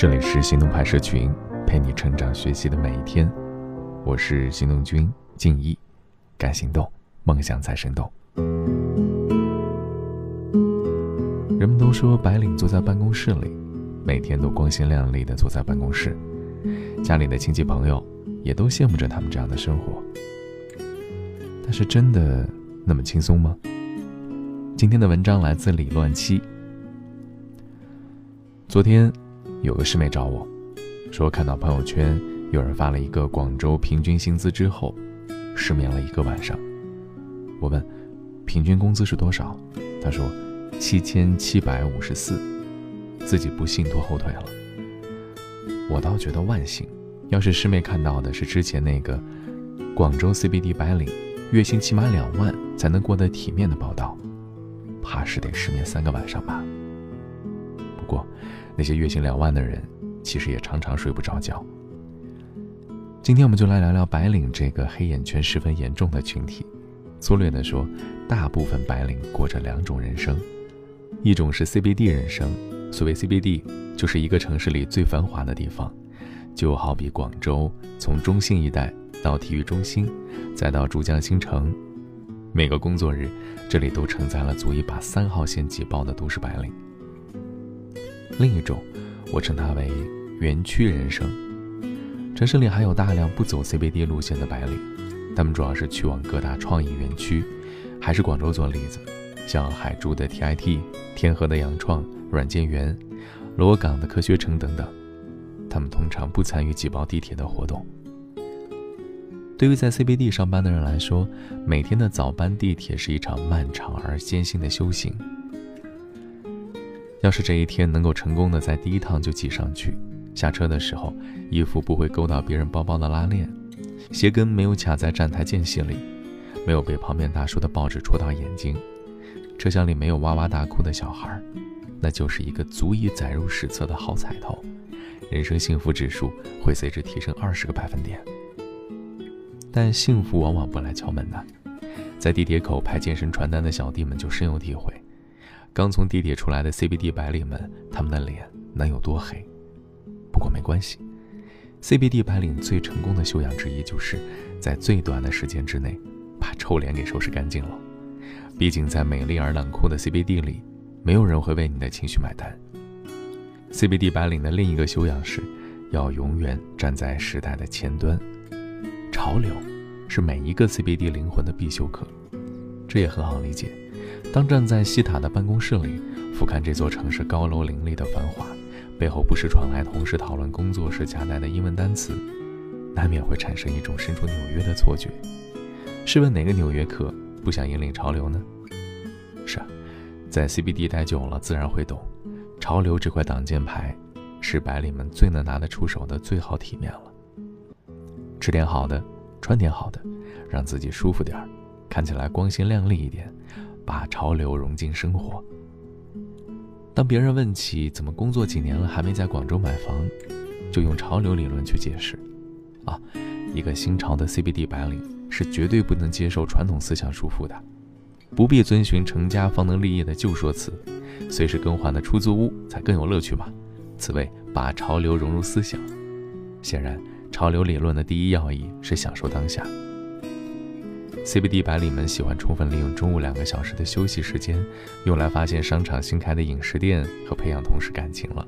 这里是行动派社群，陪你成长学习的每一天。我是行动君静怡，敢行动，梦想才生动。人们都说白领坐在办公室里，每天都光鲜亮丽的坐在办公室，家里的亲戚朋友也都羡慕着他们这样的生活。但是真的那么轻松吗？今天的文章来自李乱七。昨天。有个师妹找我，说看到朋友圈有人发了一个广州平均薪资之后，失眠了一个晚上。我问，平均工资是多少？她说，七千七百五十四，自己不信拖后腿了。我倒觉得万幸，要是师妹看到的是之前那个广州 CBD 白领月薪起码两万才能过得体面的报道，怕是得失眠三个晚上吧。过。那些月薪两万的人，其实也常常睡不着觉。今天我们就来聊聊白领这个黑眼圈十分严重的群体。粗略地说，大部分白领过着两种人生：一种是 CBD 人生，所谓 CBD，就是一个城市里最繁华的地方，就好比广州，从中心一带到体育中心，再到珠江新城，每个工作日，这里都承载了足以把三号线挤爆的都市白领。另一种，我称它为园区人生。城市里还有大量不走 CBD 路线的白领，他们主要是去往各大创意园区，还是广州做例子，像海珠的 TIT、天河的洋创、软件园、罗岗的科学城等等。他们通常不参与挤爆地铁的活动。对于在 CBD 上班的人来说，每天的早班地铁是一场漫长而艰辛的修行。要是这一天能够成功的在第一趟就挤上去，下车的时候衣服不会勾到别人包包的拉链，鞋跟没有卡在站台间隙里，没有被旁边大叔的报纸戳到眼睛，车厢里没有哇哇大哭的小孩，那就是一个足以载入史册的好彩头，人生幸福指数会随之提升二十个百分点。但幸福往往不来敲门的，在地铁口拍健身传单的小弟们就深有体会。刚从地铁出来的 CBD 白领们，他们的脸能有多黑？不过没关系，CBD 白领最成功的修养之一，就是在最短的时间之内，把臭脸给收拾干净了。毕竟在美丽而冷酷的 CBD 里，没有人会为你的情绪买单。CBD 白领的另一个修养是，要永远站在时代的前端。潮流，是每一个 CBD 灵魂的必修课。这也很好理解。当站在西塔的办公室里，俯瞰这座城市高楼林立的繁华，背后不时传来同事讨论工作时夹带的英文单词，难免会产生一种身处纽约的错觉。试问哪个纽约客不想引领潮流呢？是啊，在 CBD 待久了，自然会懂，潮流这块挡箭牌，是白领们最能拿得出手的最好体面了。吃点好的，穿点好的，让自己舒服点儿，看起来光鲜亮丽一点。把潮流融进生活。当别人问起怎么工作几年了还没在广州买房，就用潮流理论去解释。啊，一个新潮的 CBD 白领是绝对不能接受传统思想束缚的，不必遵循成家方能立业的旧说辞，随时更换的出租屋才更有乐趣嘛。此谓把潮流融入思想。显然，潮流理论的第一要义是享受当下。CBD 白领们喜欢充分利用中午两个小时的休息时间，用来发现商场新开的饮食店和培养同事感情了。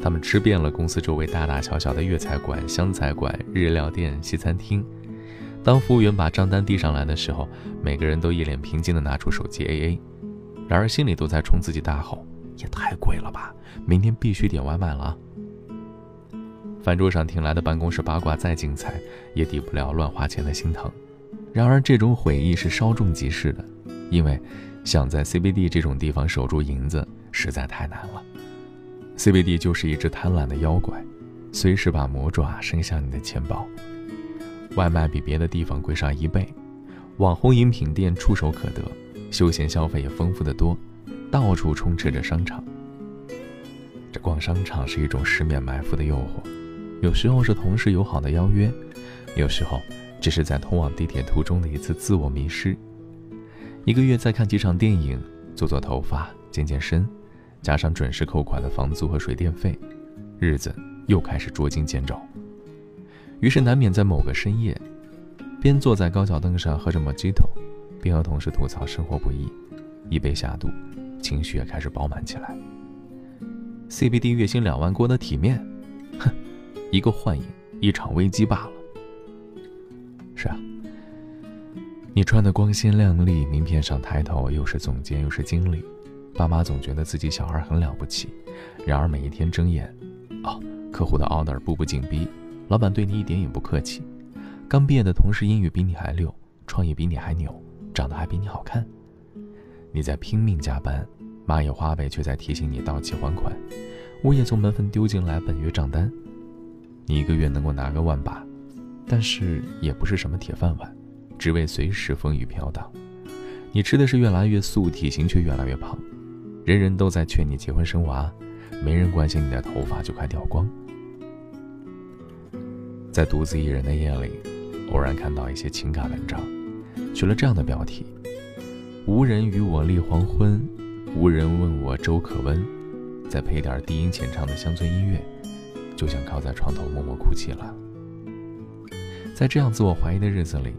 他们吃遍了公司周围大大小小的粤菜馆、湘菜馆、日料店、西餐厅。当服务员把账单递上来的时候，每个人都一脸平静地拿出手机 AA，然而心里都在冲自己大吼：“也太贵了吧！明天必须点外卖了。”饭桌上听来的办公室八卦再精彩，也抵不了乱花钱的心疼。然而，这种悔意是稍纵即逝的，因为想在 CBD 这种地方守住银子实在太难了。CBD 就是一只贪婪的妖怪，随时把魔爪伸向你的钱包。外卖比别的地方贵上一倍，网红饮品店触手可得，休闲消费也丰富得多，到处充斥着商场。这逛商场是一种十面埋伏的诱惑，有时候是同事友好的邀约，有时候。只是在通往地铁途中的一次自我迷失。一个月再看几场电影，做做头发，健健身，加上准时扣款的房租和水电费，日子又开始捉襟见肘。于是难免在某个深夜，边坐在高脚凳上喝着 Mojito，边和同事吐槽生活不易，一杯下肚，情绪也开始饱满起来。CBD 月薪两万过得体面，哼，一个幻影，一场危机罢了。是啊，你穿的光鲜亮丽，名片上抬头又是总监又是经理，爸妈总觉得自己小孩很了不起，然而每一天睁眼，哦，客户的 order 步步紧逼。老板对你一点也不客气，刚毕业的同事英语比你还溜，创业比你还牛，长得还比你好看。你在拼命加班，蚂蚁花呗却在提醒你到期还款，物业从门缝丢进来本月账单。你一个月能够拿个万把，但是也不是什么铁饭碗，职位随时风雨飘荡。你吃的是越来越素，体型却越来越胖，人人都在劝你结婚生娃，没人关心你的头发就快掉光。在独自一人的夜里，偶然看到一些情感文章，取了这样的标题：“无人与我立黄昏，无人问我粥可温。”再配点低音浅唱的乡村音乐，就想靠在床头默默哭泣了。在这样自我怀疑的日子里，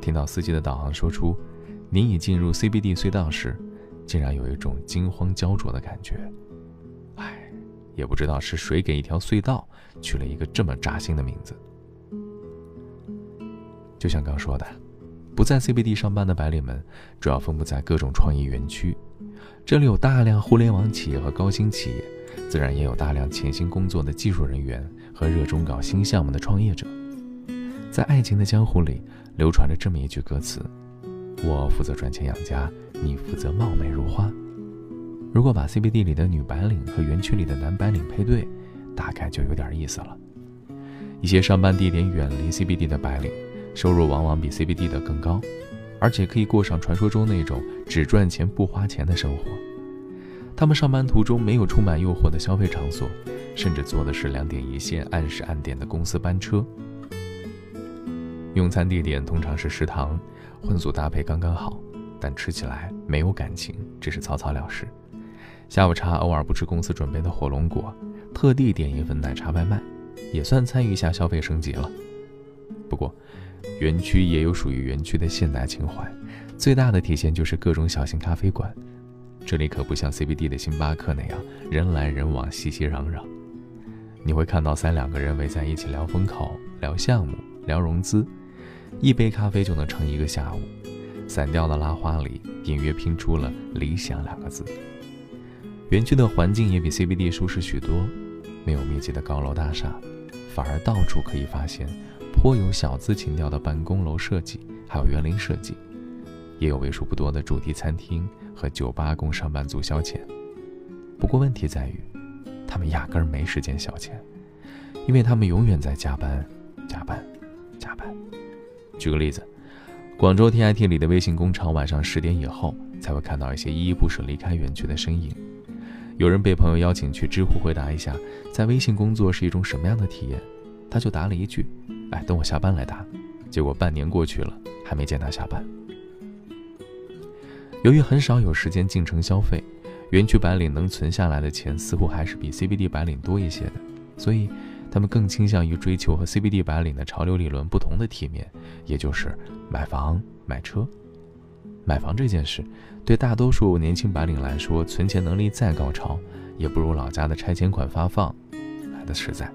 听到司机的导航说出“您已进入 CBD 隧道”时，竟然有一种惊慌焦灼的感觉。唉，也不知道是谁给一条隧道。取了一个这么扎心的名字，就像刚说的，不在 CBD 上班的白领们主要分布在各种创意园区，这里有大量互联网企业和高新企业，自然也有大量潜心工作的技术人员和热衷搞新项目的创业者。在爱情的江湖里，流传着这么一句歌词：“我负责赚钱养家，你负责貌美如花。”如果把 CBD 里的女白领和园区里的男白领配对，大概就有点意思了。一些上班地点远离 CBD 的白领，收入往往比 CBD 的更高，而且可以过上传说中那种只赚钱不花钱的生活。他们上班途中没有充满诱惑的消费场所，甚至坐的是两点一线、按时按点的公司班车。用餐地点通常是食堂，荤素搭配刚刚好，但吃起来没有感情，只是草草了事。下午茶偶尔不吃公司准备的火龙果。特地点一份奶茶外卖，也算参与一下消费升级了。不过，园区也有属于园区的现代情怀，最大的体现就是各种小型咖啡馆。这里可不像 CBD 的星巴克那样人来人往、熙熙攘攘。你会看到三两个人围在一起聊风口、聊项目、聊融资，一杯咖啡就能撑一个下午。散掉的拉花里隐约拼出了“理想”两个字。园区的环境也比 CBD 舒适许多，没有密集的高楼大厦，反而到处可以发现颇有小资情调的办公楼设计，还有园林设计，也有为数不多的主题餐厅和酒吧供上班族消遣。不过问题在于，他们压根儿没时间消遣，因为他们永远在加班、加班、加班。举个例子，广州 TIT 里的微信工厂晚上十点以后才会看到一些依依不舍离开园区的身影。有人被朋友邀请去知乎回答一下，在微信工作是一种什么样的体验，他就答了一句：“哎，等我下班来答。”结果半年过去了，还没见他下班。由于很少有时间进城消费，园区白领能存下来的钱似乎还是比 CBD 白领多一些的，所以他们更倾向于追求和 CBD 白领的潮流理论不同的体面，也就是买房买车。买房这件事，对大多数年轻白领来说，存钱能力再高超，也不如老家的拆迁款发放来的实在。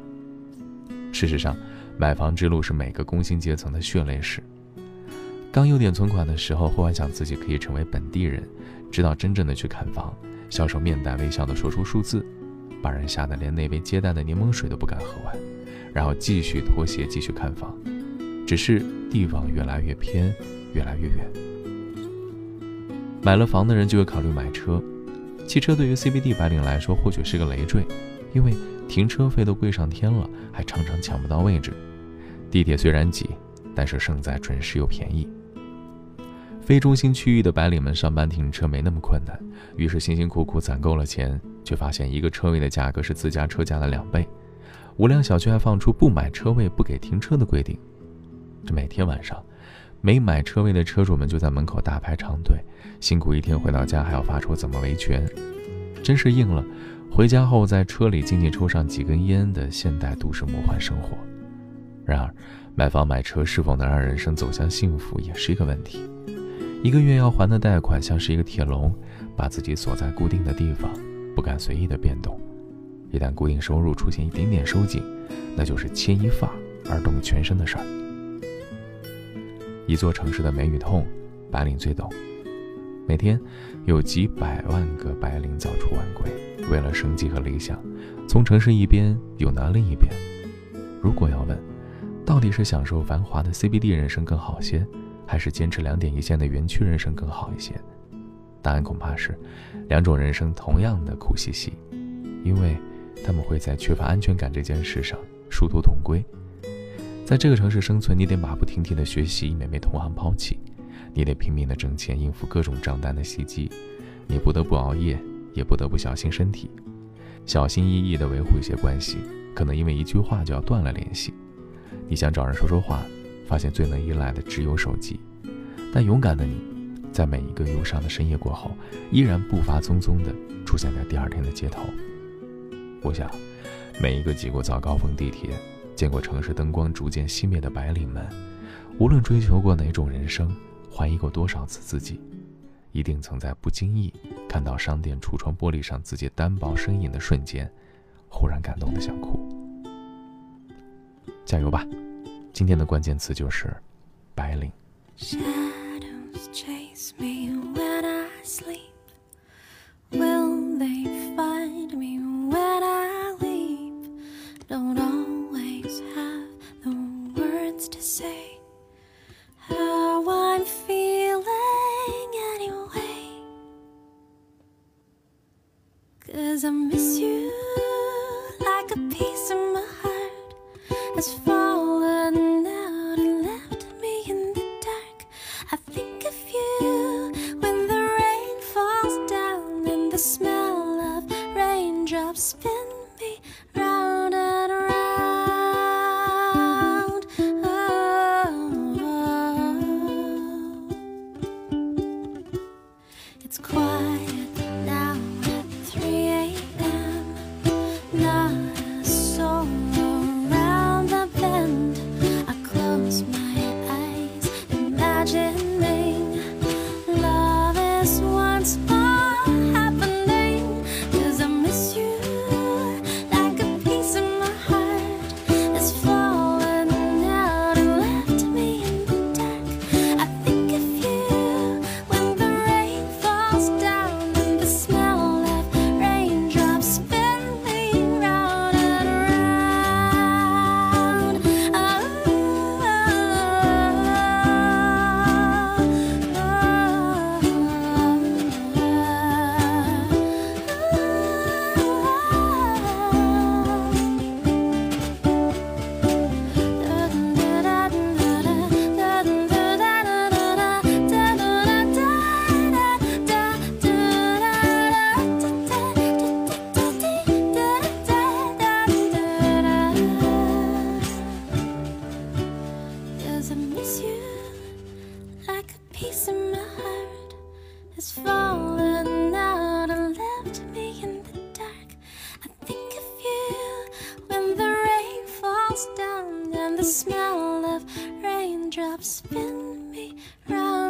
事实上，买房之路是每个工薪阶层的血泪史。刚有点存款的时候，幻想自己可以成为本地人，直到真正的去看房，销售面带微笑的说出数字，把人吓得连那杯接待的柠檬水都不敢喝完，然后继续脱鞋继续看房，只是地方越来越偏，越来越远。买了房的人就会考虑买车，汽车对于 CBD 白领来说或许是个累赘，因为停车费都贵上天了，还常常抢不到位置。地铁虽然挤，但是胜在准时又便宜。非中心区域的白领们上班停车没那么困难，于是辛辛苦苦攒够了钱，却发现一个车位的价格是自家车价的两倍。无良小区还放出不买车位不给停车的规定，这每天晚上。没买车位的车主们就在门口大排长队，辛苦一天回到家还要发愁怎么维权，真是应了回家后在车里静静抽上几根烟的现代都市魔幻生活。然而，买房买车是否能让人生走向幸福，也是一个问题。一个月要还的贷款像是一个铁笼，把自己锁在固定的地方，不敢随意的变动。一旦固定收入出现一点点收紧，那就是牵一发而动全身的事儿。一座城市的美与痛，白领最懂。每天有几百万个白领早出晚归，为了生计和理想，从城市一边涌到另一边。如果要问，到底是享受繁华的 CBD 人生更好些，还是坚持两点一线的园区人生更好一些？答案恐怕是，两种人生同样的苦兮兮，因为他们会在缺乏安全感这件事上殊途同归。在这个城市生存，你得马不停蹄的学习，以免被同行抛弃；你得拼命的挣钱，应付各种账单的袭击；你不得不熬夜，也不得不小心身体，小心翼翼地维护一些关系，可能因为一句话就要断了联系。你想找人说说话，发现最能依赖的只有手机。但勇敢的你，在每一个忧伤的深夜过后，依然步伐匆匆地出现在第二天的街头。我想，每一个挤过早高峰地铁、见过城市灯光逐渐熄灭的白领们，无论追求过哪种人生，怀疑过多少次自己，一定曾在不经意看到商店橱窗玻璃上自己单薄身影的瞬间，忽然感动的想哭。加油吧！今天的关键词就是白领。has me round.